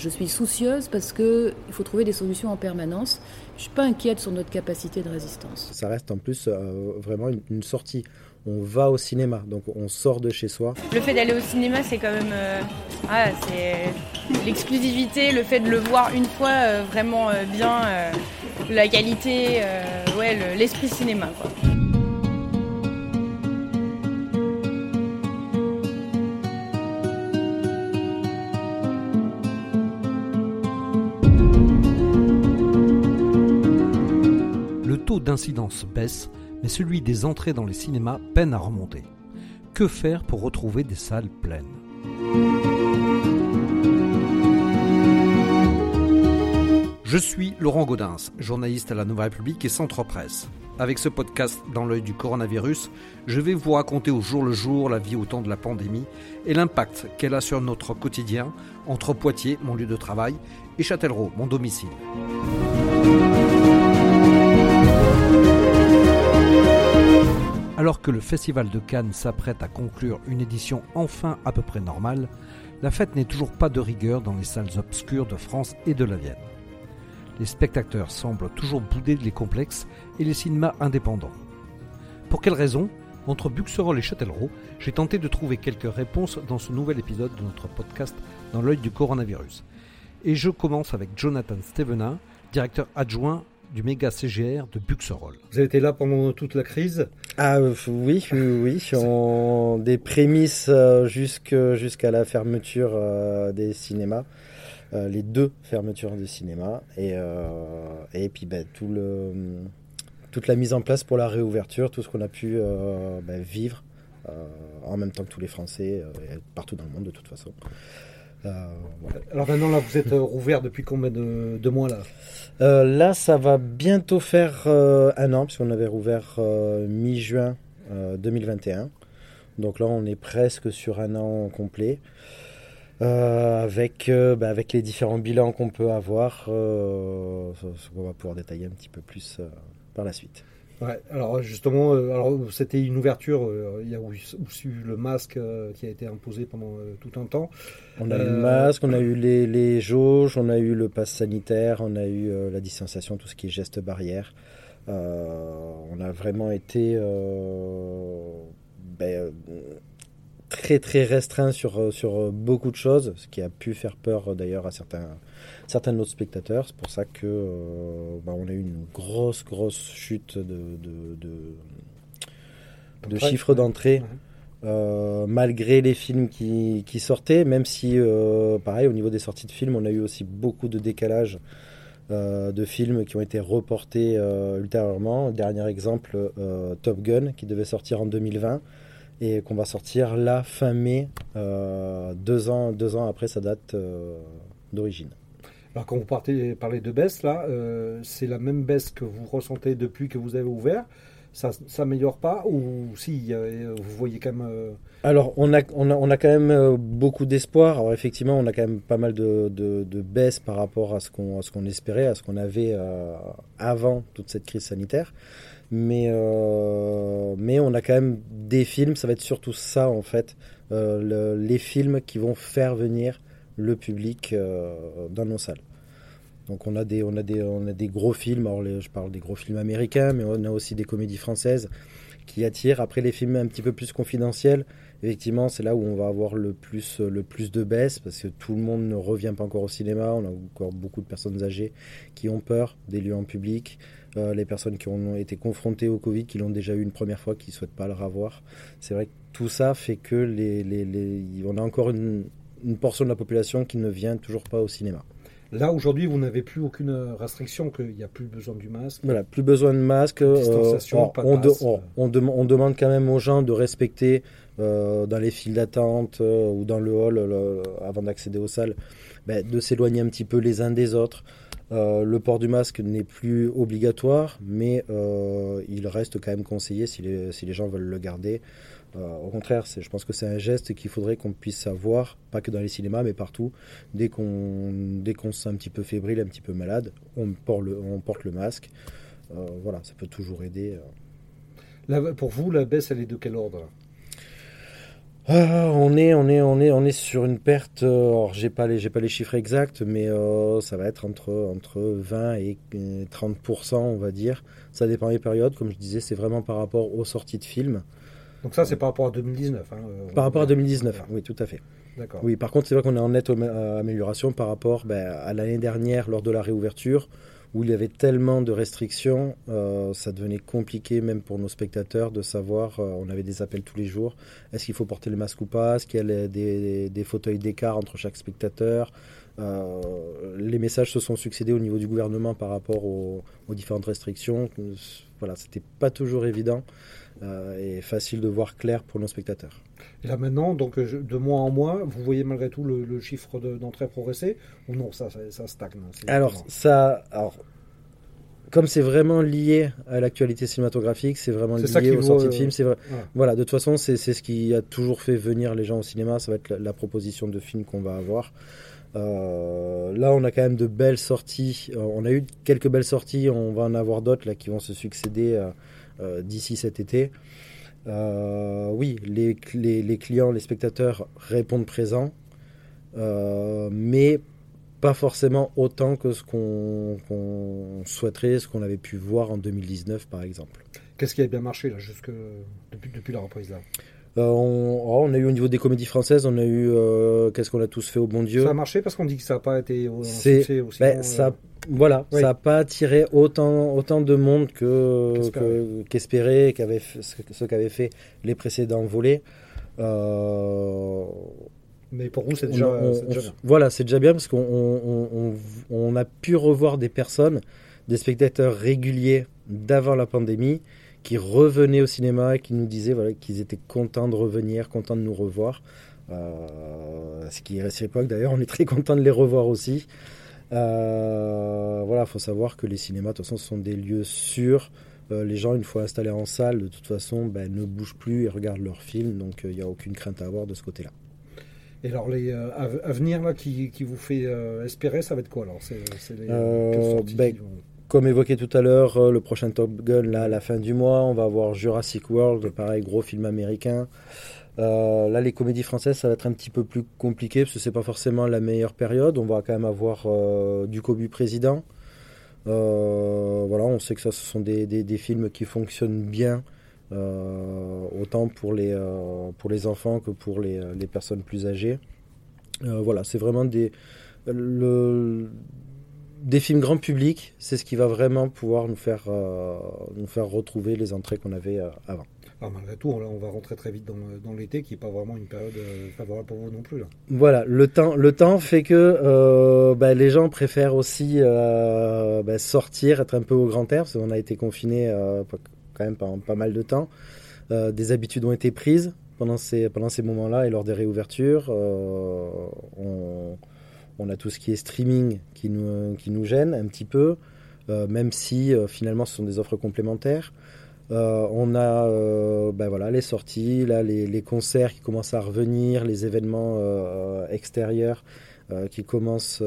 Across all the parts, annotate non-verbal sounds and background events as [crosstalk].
Je suis soucieuse parce qu'il faut trouver des solutions en permanence. Je ne suis pas inquiète sur notre capacité de résistance. Ça reste en plus euh, vraiment une, sortie. On va au cinéma, donc on sort de chez soi. Le fait d'aller au cinéma, c'est quand même euh, ah, c'est l'exclusivité, le fait de le voir une fois euh, vraiment bien, la qualité, ouais, l'esprit cinéma. Quoi. D'incidence baisse, mais celui des entrées dans les cinémas peine à remonter. Que faire pour retrouver des salles pleines? Je suis Laurent Gaudens, journaliste à la Nouvelle République et Centre Presse. Avec ce podcast dans l'œil du coronavirus, je vais vous raconter au jour le jour la vie au temps de la pandémie et l'impact qu'elle a sur notre quotidien entre Poitiers, mon lieu de travail, et Châtellerault, mon domicile. Alors que le Festival de Cannes s'apprête à conclure une édition enfin à peu près normale, la fête n'est toujours pas de rigueur dans les salles obscures de France et de la Vienne. Les spectateurs semblent toujours bouder les complexes et les cinémas indépendants. Pour quelles raisons Entre Buxerolles et Châtellerault, j'ai tenté de trouver quelques réponses dans ce nouvel épisode de notre podcast Dans l'œil du coronavirus. Et je commence avec Jonathan Stevenin, directeur adjoint du méga CGR de Buxerolles. Vous avez été là pendant toute la crise? Ah euh, oui, oui, oui. des prémices euh, jusqu'à la fermeture euh, des cinémas. les deux fermetures des cinémas. Et, et puis ben, tout le, toute la mise en place pour la réouverture, tout ce qu'on a pu ben, vivre en même temps que tous les Français, partout dans le monde de toute façon. Alors maintenant, là, vous êtes rouvert depuis combien de mois là euh, là, ça va bientôt faire euh, un an, puisqu'on avait rouvert euh, mi-juin 2021. Donc là, on est presque sur un an complet. avec, bah, avec les différents bilans qu'on peut avoir, on va pouvoir détailler un petit peu plus par la suite. Ouais, alors justement, euh, alors c'était une ouverture. Euh, il y a aussi eu le masque euh, qui a été imposé pendant tout un temps. On a eu le masque, on a eu les, les, jauges, on a eu le pass sanitaire, on a eu la distanciation, tout ce qui est gestes barrières. on a vraiment été ben, très très restreint sur, sur beaucoup de choses, ce qui a pu faire peur d'ailleurs à certains certains de nos spectateurs. C'est pour ça que euh, bah, on a eu une grosse, grosse chute de, de, chiffres d'entrée. Euh, malgré les films qui, sortaient, même si, euh, pareil, au niveau des sorties de films, on a eu aussi beaucoup de décalage de films qui ont été reportés ultérieurement. Dernier exemple, Top Gun, qui devait sortir en 2020 et qu'on va sortir là fin mai, deux, ans, deux ans après sa date d'origine. Alors quand vous partez, parlez de baisse, là, euh, c'est la même baisse que vous ressentez depuis que vous avez ouvert. Ça s'améliore pas ou si euh, vous voyez quand même euh, alors on a, on a, on a quand même beaucoup d'espoir. Alors effectivement on a quand même pas mal de, de, de baisse par rapport à ce qu'on ce qu'on espérait à ce qu'on avait avant toute cette crise sanitaire mais mais on a quand même des films ça va être surtout ça en fait les films qui vont faire venir le public euh, dans nos salles. Donc on a des, on a des, on a des gros films, alors je parle des gros films américains, mais on a aussi des comédies françaises qui attirent. Après les films un petit peu plus confidentiels, effectivement c'est là où on va avoir le plus, le plus de baisse, parce que tout le monde ne revient pas encore au cinéma, on a encore beaucoup de personnes âgées qui ont peur des lieux en public. Euh, les personnes qui ont été confrontées au Covid, qui l'ont déjà eu une première fois, qui ne souhaitent pas le revoir. C'est vrai que tout ça fait que les, les, les, on a encore une, une portion de la population qui ne vient toujours pas au cinéma. Là, aujourd'hui, vous n'avez plus aucune restriction, qu'il n'y a plus besoin du masque Voilà, plus besoin de masque. Distanciation, euh, on, on, demande quand même aux gens de respecter euh, dans les files d'attente euh, ou dans le hall, avant d'accéder aux salles, ben, de s'éloigner un petit peu les uns des autres. Le port du masque n'est plus obligatoire, mais il reste quand même conseillé si les, gens veulent le garder. Euh, au contraire, je pense que c'est un geste qu'il faudrait qu'on puisse avoir, pas que dans les cinémas, mais partout. Dès qu'on qu'on se sent un petit peu fébrile, un petit peu malade, on porte le, masque. Euh, voilà, ça peut toujours aider. Euh. pour vous, la baisse, elle est de quel ordre Ah, on est, on est, on est, on est sur une perte. euh, Alors, j'ai pas les, j'ai pas les chiffres exacts, mais euh, ça va être entre entre 20 et 30% on va dire. Ça dépend des périodes. Comme je disais, c'est vraiment par rapport aux sorties de films. Donc ça, c'est par rapport à 2019. hein, euh, Par rapport à 2019, oui, tout à fait. D'accord. Oui, par contre, c'est vrai qu'on est en nette euh, amélioration par rapport ben, à l'année dernière lors de la réouverture, où il y avait tellement de restrictions, euh, ça devenait compliqué même pour nos spectateurs de savoir, euh, on avait des appels tous les jours, est-ce qu'il faut porter le masque ou pas, est-ce qu'il y a des, fauteuils d'écart entre chaque spectateur? Euh, les messages se sont succédés au niveau du gouvernement par rapport aux, aux différentes restrictions. Voilà, c'était pas toujours évident et facile de voir clair pour nos spectateurs. Et là maintenant, donc je- de mois en mois, vous voyez malgré tout le, le chiffre de- d'entrée progresser ou non Ça, ça, ça stagne. hein, Alors, ça, alors, comme c'est vraiment lié à l'actualité cinématographique, c'est vraiment lié aux sorties de euh, films. C'est vrai. voilà. Voilà, de toute façon, c'est ce qui a toujours fait venir les gens au cinéma. Ça va être la, la proposition de films qu'on va avoir. Euh, là, on a quand même de belles sorties. Euh, on a eu quelques belles sorties. On va en avoir d'autres là qui vont se succéder d'ici cet été. Euh, oui, les, clients, les spectateurs répondent présents, euh, mais pas forcément autant que ce qu'on qu'on souhaiterait, ce qu'on avait pu voir en 2019 par exemple. Qu'est-ce qui a bien marché là, jusque depuis, depuis la reprise là? Euh, on, oh, on a eu au niveau des comédies françaises, on a eu euh, Qu'est-ce qu'on a tous fait au bon Dieu Ça a marché parce qu'on dit que ça n'a pas été un succès aussi. Ben, bon, ça, euh, voilà, oui. ça n'a pas attiré autant, autant de monde que Qu'espéré. que- qu'espéré, qu'avait fait- ce qu'avaient fait les précédents volets. Euh, Mais pour vous, c'est déjà, on- bien. voilà, c'est déjà bien parce qu'on on, on- on a pu revoir des personnes, des spectateurs réguliers d'avant la pandémie qui revenaient au cinéma et qui nous disaient voilà, qu'ils étaient contents de revenir, contents de nous revoir. Euh, ce qui est réciproque d'ailleurs, on est très content de les revoir aussi. Euh, voilà, faut savoir que les cinémas, de toute façon, sont des lieux sûrs. Euh, les gens, une fois installés en salle, de toute façon, ben, ne bougent plus et regardent leurs films, donc il n'y a aucune crainte à avoir de ce côté-là. Et alors, les euh, à, à venir là, qui, qui vous fait euh, espérer, ça va être quoi alors? C'est les Euh, ben, vont- Comme évoqué tout à l'heure, euh, le prochain Top Gun, là, à la fin du mois, on va avoir Jurassic World, pareil, gros film américain. Euh, là, les comédies françaises, ça va être un petit peu plus compliqué parce que c'est pas forcément la meilleure période. On va quand même avoir euh, du Cobu Président. Euh, voilà, on sait que ça, ce sont des, films qui fonctionnent bien, autant pour les, enfants que pour les, personnes plus âgées. Voilà, c'est vraiment des, des films grand public. C'est ce qui va vraiment pouvoir nous faire, euh, nous faire retrouver les entrées qu'on avait euh, avant. Alors, malgré tout, là, on va rentrer très vite dans, dans l'été, qui n'est pas vraiment une période euh, favorable pour vous non plus. Là. Voilà, le temps, le temps fait que euh, bah, les gens préfèrent aussi bah, sortir, être un peu au grand air, parce qu'on a été confinés quand même pendant pas mal de temps. Des habitudes ont été prises pendant ces, pendant ces moments-là et lors des réouvertures. On, on a tout ce qui est streaming qui nous, gêne un petit peu, euh, même si euh, finalement ce sont des offres complémentaires. Euh, on a ben voilà, les sorties, les, concerts qui commencent à revenir, les événements extérieurs qui, commencent,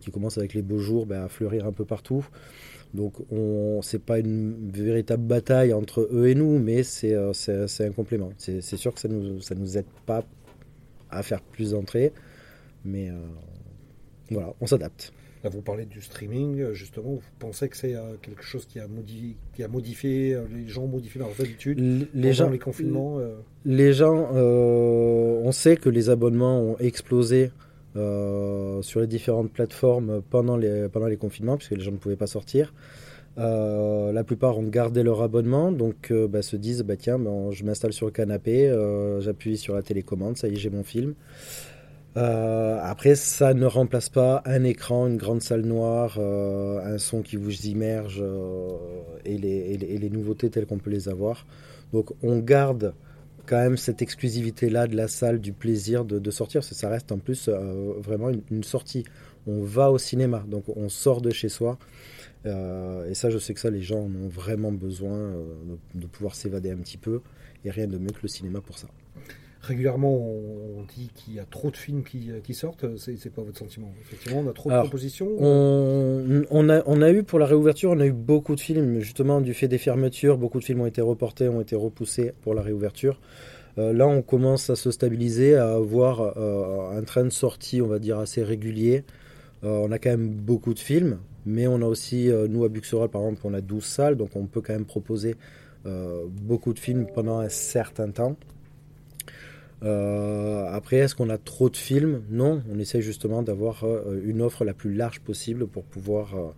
qui commencent avec les beaux jours ben, à fleurir un peu partout. Donc ce n'est pas une véritable bataille entre eux et nous, mais c'est un complément. C'est sûr que ça ne nous, aide pas à faire plus d'entrées, mais voilà, on s'adapte. Là, vous parlez du streaming, justement, vous pensez que c'est euh, quelque chose qui a, modifié, qui a modifié, euh, les gens ont modifié leurs habitudes les gens, les confinements euh... Les gens, euh, on sait que les abonnements ont explosé euh, sur les différentes plateformes pendant les, pendant les confinements, puisque les gens ne pouvaient pas sortir. Euh, la plupart ont gardé leur abonnement, donc bah, se disent bah, tiens, bah, je m'installe sur le canapé, euh, j'appuie sur la télécommande, ça y est, j'ai mon film. Euh, après, ça ne remplace pas un écran, une grande salle noire, euh, un son qui vous immerge euh, et, les, nouveautés telles qu'on peut les avoir. Donc, on garde quand même cette exclusivité-là de la salle, du plaisir de, sortir, ça reste en plus vraiment une, sortie. On va au cinéma, donc on sort de chez soi. Et ça, je sais que ça, les gens en ont vraiment besoin de, de pouvoir s'évader un petit peu. Et rien de mieux que le cinéma pour ça régulièrement on dit qu'il y a trop de films qui, qui sortent, c'est quoi votre sentiment Effectivement, on a trop Alors, de propositions on, on, a, on a eu pour la réouverture, on a eu beaucoup de films, justement du fait des fermetures, beaucoup de films ont été reportés, ont été repoussés pour la réouverture. là, on commence à se stabiliser, à avoir un train de sortie, on va dire, assez régulier. on a quand même beaucoup de films, mais on a aussi, nous à Buxerolles par exemple, on a 12 salles, donc on peut quand même proposer beaucoup de films pendant un certain temps. Euh, après, est-ce qu'on a trop de films Non, on essaie justement d'avoir euh, une offre la plus large possible pour pouvoir euh,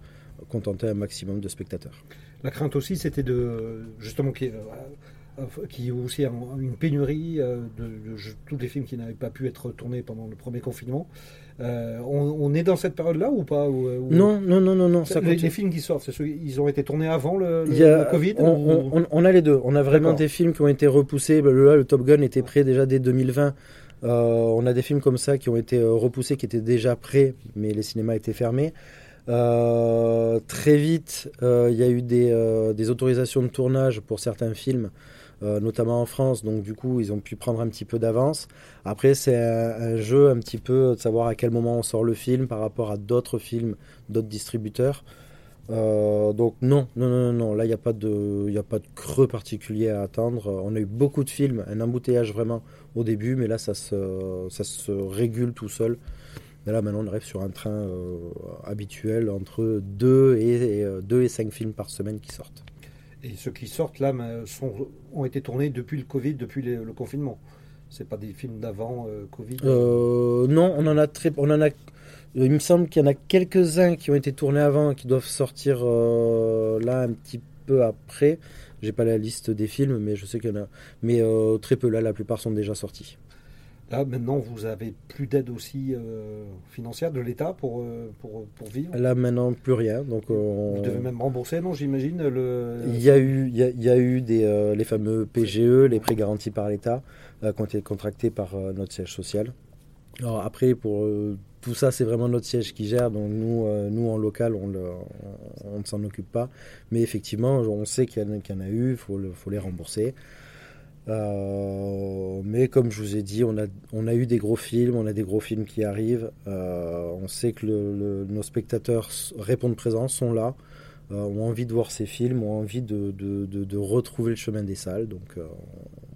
contenter un maximum de spectateurs. La crainte aussi, c'était de justement qui qui y a aussi une pénurie de, tous les films qui n'avaient pas pu être tournés pendant le premier confinement. Euh, on, est dans cette période-là ou pas Non, non, non, non, non. les, films qui sortent, ils ont été tournés avant le, Covid on, a les deux. On a vraiment des films qui ont été repoussés. Bah, là, le Top Gun était prêt déjà dès 2020. Euh, on a des films comme ça qui ont été euh, repoussés, qui étaient déjà prêts, mais les cinémas étaient fermés. très vite, il y a eu des, autorisations de tournage pour certains films euh, notamment en France. Donc du coup, ils ont pu prendre un petit peu d'avance. Après, c'est un, jeu un petit peu de savoir à quel moment on sort le film par rapport à d'autres films, d'autres distributeurs. Euh, donc non, non, non, non, là il n'y a, pas de, a pas de creux particulier à attendre. On a eu beaucoup de films, un embouteillage vraiment au début, mais là ça se, ça se régule tout seul. Et là maintenant on arrive sur un train euh, habituel entre 2 et, et, 2 et 5 films par semaine qui sortent. Et ceux qui sortent là sont, ont été tournés depuis le Covid, depuis le confinement. C'est pas des films d'avant euh, Covid? Euh, Non, on en a très, on en a. Il me semble qu'il y en a quelques-uns qui ont été tournés avant, qui doivent sortir euh, là un petit peu après. J'ai pas la liste des films, mais je sais qu'il y en a. Mais très peu là, la plupart sont déjà sortis. Là, maintenant, vous avez plus d'aide aussi euh, financière de l'État pour, euh, pour, pour, vivre? Là, maintenant, plus rien. Donc, Vous devez même rembourser, non, j'imagine le... Il y a eu, il y a, eu des, euh, les fameux PGE, les prêts garantis par l'État, qui ont été contractés par notre siège social. Alors après, pour tout ça, c'est vraiment notre siège qui gère. Donc nous, nous en local, on, on ne s'en occupe pas. Mais effectivement, on sait qu'il y, en a eu, il faut, faut les rembourser. Euh, mais comme je vous ai dit, on a, on a eu des gros films, on a des gros films qui arrivent. Euh, on sait que nos spectateurs répondent présents, sont là, euh, ont envie de voir ces films, ont envie de, de, de, retrouver le chemin des salles. Donc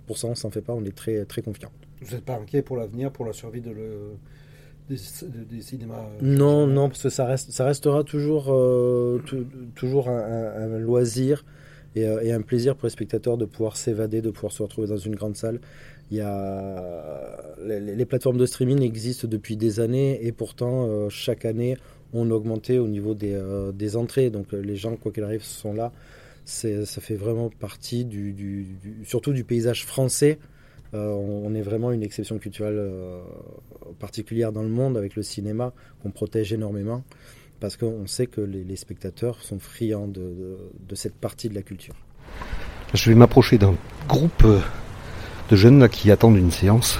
pour ça, on s'en fait pas, on est très, très confiant. Vous n'êtes pas inquiet pour l'avenir, pour la survie de le, des, cinémas Non, non, parce que ça, reste, ça restera toujours, toujours un loisir. Euh, et, un plaisir pour les spectateurs de pouvoir s'évader, de pouvoir se retrouver dans une grande salle. Il y a les, plateformes de streaming existent depuis des années et pourtant euh, chaque année on a augmenté au niveau des, euh, entrées. Donc les gens quoi qu'il arrive sont là. ça fait vraiment partie du, surtout du paysage français. on, est vraiment une exception culturelle particulière dans le monde avec le cinéma qu'on protège énormément parce qu'on sait que les, spectateurs sont friands de, cette partie de la culture. Je vais m'approcher d'un groupe euh, de jeunes qui attendent une séance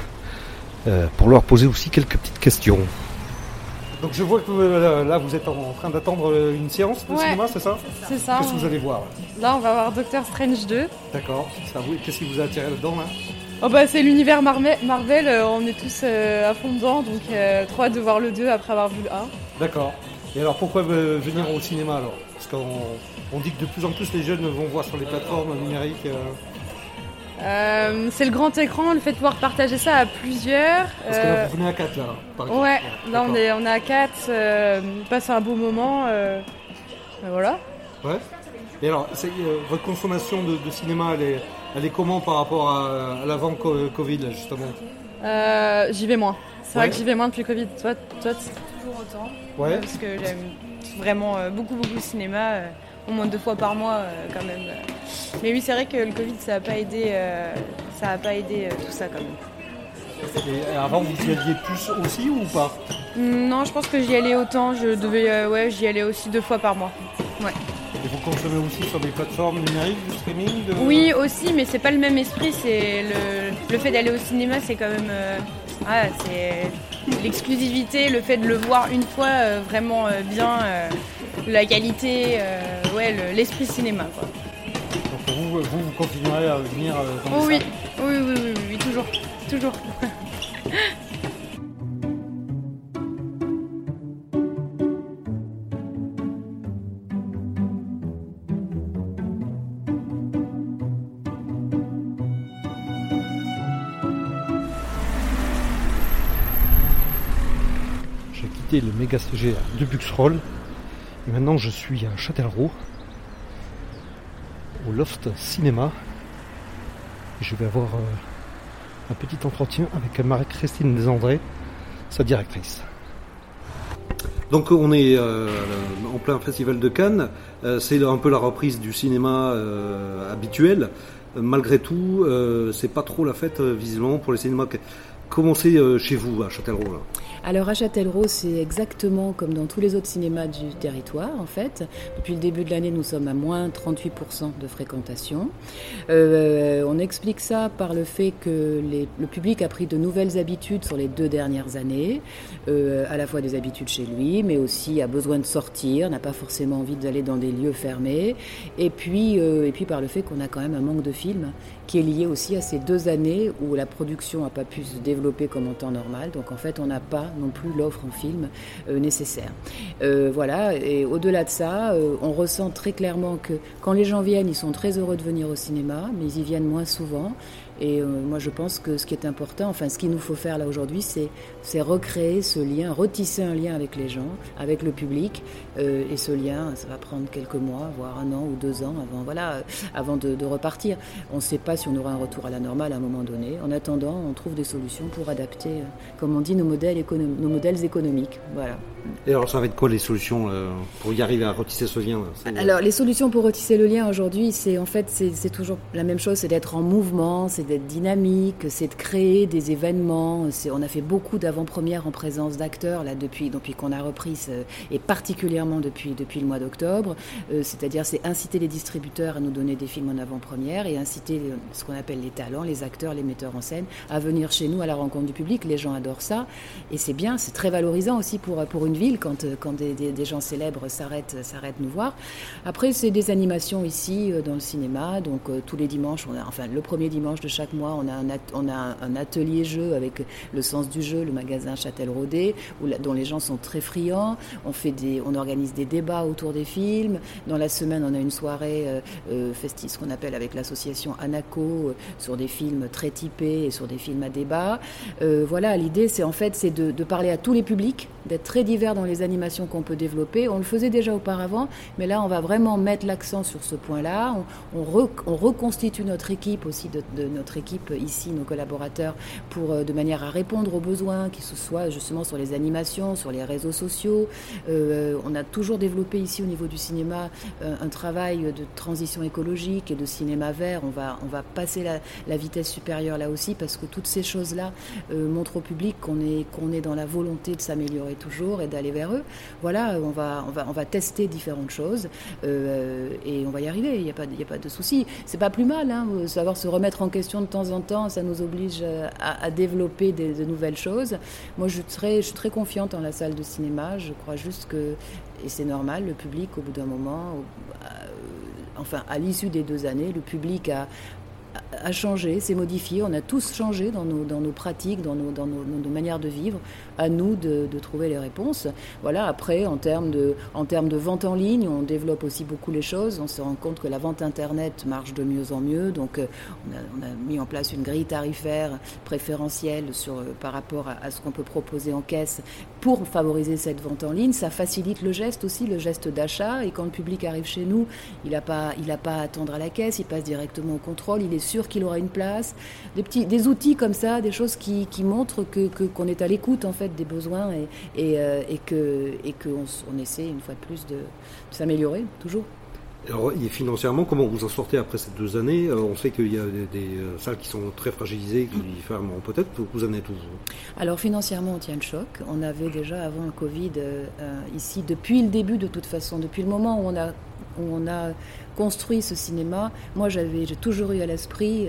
euh, pour leur poser aussi quelques petites questions. Donc je vois que euh, là vous êtes en train d'attendre une séance de cinéma, c'est ça C'est ça. Qu'est-ce que vous allez voir Là on va voir Doctor Strange 2. D'accord. Qu'est-ce qui vous a attiré là-dedans là Oh bah c'est l'univers Marvel, on est tous à fond dedans, donc euh, trop de voir le 2 après avoir vu le 1. D'accord. Et alors pourquoi venir au cinéma alors? Parce qu'on dit que de plus en plus les jeunes vont voir sur les plateformes numériques. Euh. Euh, c'est le grand écran, le fait de pouvoir partager ça à plusieurs. Parce que là, vous venez à 4 là, par. Ouais, là on est, on est à 4, on passe un beau moment. Ben voilà. Ouais. Et alors, votre consommation de, cinéma, elle est, elle est, comment par rapport à, l'avant Covid, justement? J'y vais moins. C'est vrai que j'y vais moins depuis Covid. Toi, toi toujours autant. Ouais. Parce que j'aime vraiment euh, beaucoup, beaucoup le cinéma. Euh, au moins deux fois par mois, euh, quand même. Mais oui, c'est vrai que le Covid, ça n'a pas aidé, ça a pas aidé tout ça, quand même. Et avant, vous y alliez plus aussi ou pas? Non, je pense que j'y allais autant. Je devais, ouais, j'y allais aussi deux fois par mois. Ouais. Et vous consommez aussi sur des plateformes numériques du streaming Oui, aussi, mais c'est pas le même esprit. C'est le, le fait d'aller au cinéma, c'est quand même ah, c'est l'exclusivité, le fait de le voir une fois euh, vraiment euh, bien, euh, la qualité, ouais, l'esprit cinéma. Quoi. Donc vous, vous, continuerez à venir dans oh, oui. oui. oui, oui, oui, toujours, toujours. [laughs] le méga CG de Buxroll. Et maintenant, je suis à Châtellerault, au Loft Cinéma. Je vais avoir euh, un petit entretien avec Marie-Christine Desandré, sa directrice. Donc on est euh, en plein festival de Cannes, euh, c'est un peu la reprise du cinéma habituel. Malgré tout, c'est pas trop la fête visiblement pour les cinémas. Comment c'est chez vous à Châtellerault alors à Châtellerault, c'est exactement comme dans tous les autres cinémas du territoire en fait. Depuis le début de l'année, nous sommes à moins 38% de fréquentation. Euh, on explique ça par le fait que le public a pris de nouvelles habitudes sur les deux dernières années, euh, à la fois des habitudes chez lui, mais aussi a besoin de sortir, n'a pas forcément envie d'aller dans des lieux fermés, et puis, euh, et puis par le fait qu'on a quand même un manque de films qui est lié aussi à ces deux années où la production n'a pas pu se développer comme en temps normal. Donc en fait, on n'a pas non plus l'offre en film euh, nécessaire. Euh, voilà, et au-delà de ça, euh, on ressent très clairement que quand les gens viennent, ils sont très heureux de venir au cinéma, mais ils y viennent moins souvent. Et euh, moi, je pense que ce qui est important, enfin, ce qu'il nous faut faire là aujourd'hui, c'est recréer ce lien, retisser un lien avec les gens, avec le public. Euh, et ce lien, ça va prendre quelques mois, voire un an ou deux ans avant, voilà, avant de, repartir. On ne sait pas si on aura un retour à la normale à un moment donné. En attendant, on trouve des solutions pour adapter, euh, comme on dit, nos modèles, nos modèles économiques. Voilà. Et alors, ça va être quoi les solutions pour y arriver à retisser ce lien Alors, les solutions pour retisser le lien aujourd'hui, c'est en fait, c'est toujours la même chose, c'est d'être en mouvement, c'est d'être dynamique, c'est de créer des événements. On a fait beaucoup d'avant-premières en présence d'acteurs là depuis, depuis qu'on a repris, et particulièrement depuis, depuis le mois d'octobre. Euh, c'est-à-dire, c'est inciter les distributeurs à nous donner des films en avant-première et inciter ce qu'on appelle les talents, les acteurs, les metteurs en scène, à venir chez nous à la rencontre du public. Les gens adorent ça et c'est bien, c'est très valorisant aussi pour, pour une ville quand, quand des, gens célèbres s'arrêtent, s'arrêtent nous voir. Après, c'est des animations ici euh, dans le cinéma, donc euh, tous les dimanches, enfin le premier dimanche de chaque mois, on a un, on a un atelier jeu avec le sens du jeu, le magasin Châtel-Rodé, dont les gens sont très friands. On, fait des, on organise des débats autour des films. Dans la semaine, on a une soirée euh, euh ce qu'on appelle avec l'association Anaco, euh, sur des films très typés et sur des films à débat. Euh, voilà, l'idée, c'est en fait c'est de, de parler à tous les publics, d'être très divers dans les animations qu'on peut développer. On le faisait déjà auparavant, mais là, on va vraiment mettre l'accent sur ce point-là. On, on, on, reconstitue notre équipe aussi de, notre équipe ici, nos collaborateurs, pour euh, de manière à répondre aux besoins, que ce soit justement sur les animations, sur les réseaux sociaux. Euh, on a toujours développé ici au niveau du cinéma euh, un travail de transition écologique et de cinéma vert. On va, passer la, la vitesse supérieure là aussi parce que toutes ces choses-là montrent au public qu'on est, qu'on est dans la volonté de s'améliorer toujours d'aller vers eux. Voilà, on va, on va, on va tester différentes choses et on va y arriver. Il n'y a pas, a pas de souci. C'est pas plus mal, hein, savoir se remettre en question de temps en temps, ça nous oblige euh, à, développer de nouvelles choses. Moi, je suis, très, je suis très confiante en la salle de cinéma. Je crois juste que, et c'est normal, le public, au bout d'un moment, euh, enfin, à l'issue des deux années, le public a, a changé, s'est modifié. On a tous changé dans nos, dans nos pratiques, dans, nos, dans nos, manières de vivre. À nous de, de, trouver les réponses. Voilà. Après, en termes de, en termes de vente en ligne, on développe aussi beaucoup les choses. On se rend compte que la vente internet marche de mieux en mieux. Donc, euh, on a, mis en place une grille tarifaire préférentielle sur, euh, par rapport à, à ce qu'on peut proposer en caisse pour favoriser cette vente en ligne. Ça facilite le geste aussi, le geste d'achat. Et quand le public arrive chez nous, il n'a pas, pas à attendre à la caisse. Il passe directement au contrôle. Il est sûr qu'il aura une place, des petits, des outils comme ça, des choses qui, qui montrent que qu'on est à l'écoute en fait des besoins et, et, euh, et que et qu'on on essaie une fois de plus de, de s'améliorer toujours. Alors, et financièrement, comment vous en sortez après ces deux années? Euh, On sait qu'il y a des, des, euh, salles qui sont très fragilisées, qui ferment peut-être. Vous en êtes où Alors, financièrement, on tient le choc. On avait déjà, avant le Covid, euh, ici, depuis le début, de toute façon, depuis le moment où on a, où on a construit ce cinéma, moi j'avais, toujours eu à l'esprit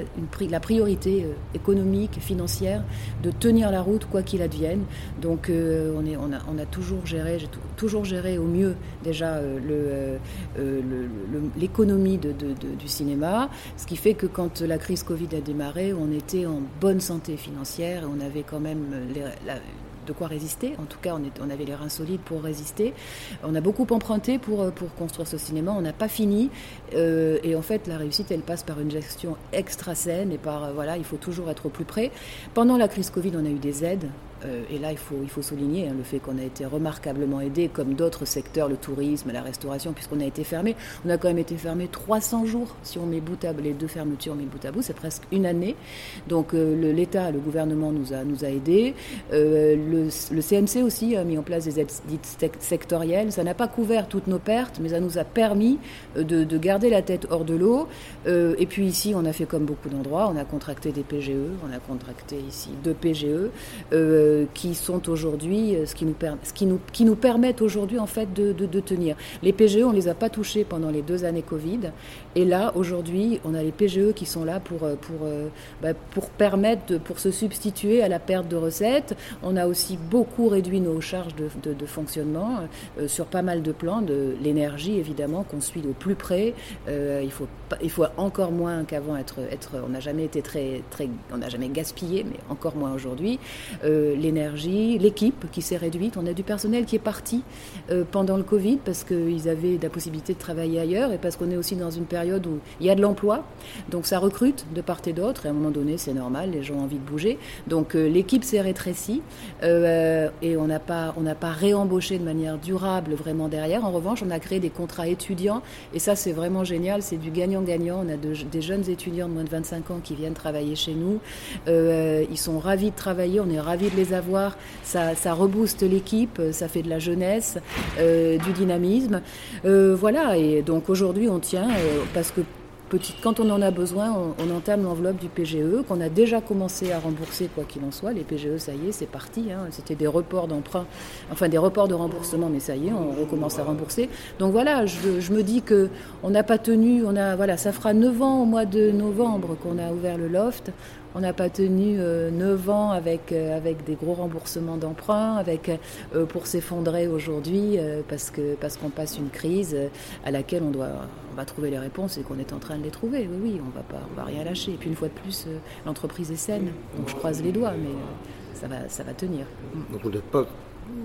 la priorité euh, économique, financière, de tenir la route quoi qu'il advienne. Donc euh, on, est, on, a, on a toujours géré, toujours géré au mieux déjà euh, l'économie du cinéma, ce qui fait que quand la crise Covid a démarré, on était en bonne santé financière. Et on avait quand même les, la, de quoi résister. En tout cas, on, avait les reins solides pour résister. On a beaucoup emprunté pour, pour construire ce cinéma. On n'a pas fini. Euh, et en fait, la réussite, elle passe par une gestion extra saine et par, euh, voilà, il faut toujours être au plus près. Pendant la crise Covid, on a eu des aides Euh, et là, il faut, souligner hein, le fait qu'on a été remarquablement aidé, comme d'autres secteurs, le tourisme, la restauration, puisqu'on a été fermé. On a quand même été fermé 300 jours, si on met bout à les deux fermetures mis bout à bout, c'est presque une année. Donc euh, l'État, le gouvernement nous a, aidés. Euh, le, le, CNC aussi a mis en place des aides dites sectorielles. Ça n'a pas couvert toutes nos pertes, mais ça nous a permis de garder la tête hors de l'eau. et puis ici, on a fait comme beaucoup d'endroits, on a contracté des PGE, on a contracté ici deux PGE. Euh, qui sont aujourd'hui, euh, ce, qui nous, ce qui, nous, qui nous permettent aujourd'hui en fait de, de, tenir. Les PGE, on les a pas touchés pendant les deux années Covid, et là aujourd'hui, on a les PGE qui sont là pour euh, pour bah, pour permettre, pour se substituer à la perte de recettes. On a aussi beaucoup réduit nos charges de, de, fonctionnement sur pas mal de plans, de l'énergie évidemment qu'on suit au plus près. il faut il faut encore moins qu'avant être être, on n'a jamais été très très, on n'a jamais gaspillé, mais encore moins aujourd'hui l'énergie, l'équipe qui s'est réduite. On a du personnel qui est parti euh, pendant le Covid parce qu'ils avaient la possibilité de travailler ailleurs et parce qu'on est aussi dans une période où il y a de l'emploi. Donc ça recrute de part et d'autre et à un moment donné c'est normal, les gens ont envie de bouger. Donc euh, l'équipe s'est rétrécie euh, et on n'a pas, on pas réembauché de manière durable vraiment derrière. En revanche, on a créé des contrats étudiants et ça c'est vraiment génial, c'est du gagnant-gagnant. On a des jeunes étudiants de moins de 25 ans qui viennent travailler chez nous. ils sont ravis de travailler, on est ravis de les avoir. Ça, ça rebooste l'équipe, ça fait de la jeunesse, euh, du dynamisme. Euh, voilà, et donc aujourd'hui on tient euh, parce que Petit, quand on en a besoin, on, entame l'enveloppe du PGE, qu'on a déjà commencé à rembourser, quoi qu'il en soit. Les PGE, ça y est, c'est parti. Hein. C'était des reports d'emprunt, enfin des reports de remboursement, mais ça y est, on recommence à rembourser. Donc voilà, je, je me dis que on n'a pas tenu, on a, voilà, ça fera 9 ans au mois de novembre qu'on a ouvert le loft. On n'a pas tenu euh, 9 ans avec, euh, avec des gros remboursements d'emprunts, avec euh, pour s'effondrer aujourd'hui euh, parce qu'on passe une crise à laquelle on doit va trouver les réponses et qu'on est en train de les trouver. Oui, on va pas on va rien lâcher. Et puis une fois de plus, l'entreprise est saine, donc je croise les doigts, mais ça va tenir. Donc pas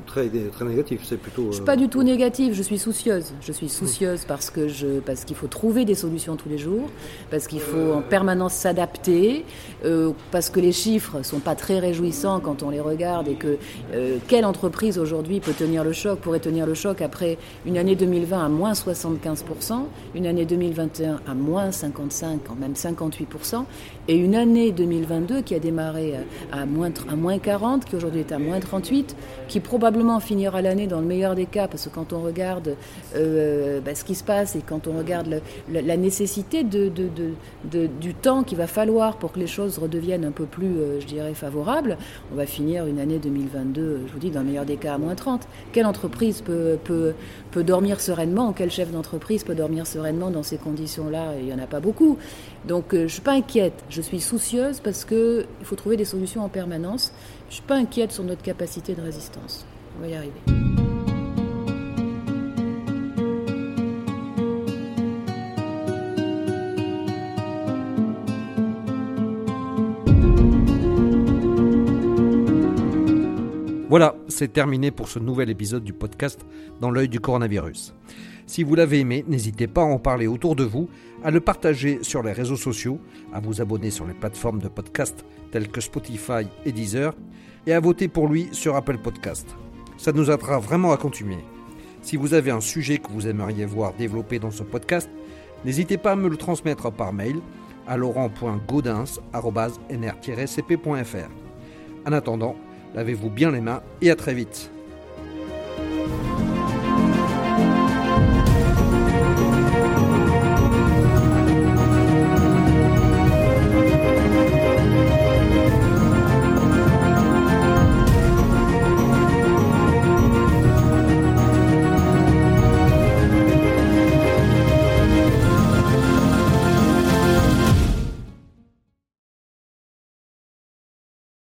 très, très négatif, c'est plutôt. Je suis pas du tout négative, je suis soucieuse. Je suis soucieuse parce que je, parce qu'il faut trouver des solutions tous les jours, parce qu'il faut en permanence s'adapter, euh, parce que les chiffres sont pas très réjouissants quand on les regarde et que euh, quelle entreprise aujourd'hui peut tenir le choc, pourrait tenir le choc après une année 2020 à moins 75%, une année 2021 à moins 55, quand même 58%, et une année 2022 qui a démarré à moins, à moins 40, qui aujourd'hui est à moins 38, qui probablement finira l'année dans le meilleur des cas, parce que quand on regarde euh, bah, ce qui se passe et quand on regarde la nécessité du temps qu'il va falloir pour que les choses redeviennent un peu plus, euh, je dirais, favorables, on va finir une année 2022, je vous dis, dans le meilleur des cas à moins 30. Quelle entreprise peut, peut, peut dormir sereinement, quel chef d'entreprise peut dormir sereinement dans ces conditions-là? Il n'y en a pas beaucoup. Donc euh, je ne suis pas inquiète, je suis soucieuse parce qu'il faut trouver des solutions en permanence. Je suis pas inquiète sur notre capacité de résistance. On va y arriver. Voilà, c'est terminé pour ce nouvel épisode du podcast Dans l'œil du coronavirus. Si vous l'avez aimé, n'hésitez pas à en parler autour de vous, à le partager sur les réseaux sociaux, à vous abonner sur les plateformes de podcast telles que Spotify et Deezer, et à voter pour lui sur Apple Podcast. Ça nous aidera vraiment à continuer. Si vous avez un sujet que vous aimeriez voir développé dans ce podcast, n'hésitez pas à me le transmettre par mail à laurent.gaudens.nr-cp.fr. En attendant, lavez-vous bien les mains et à très vite.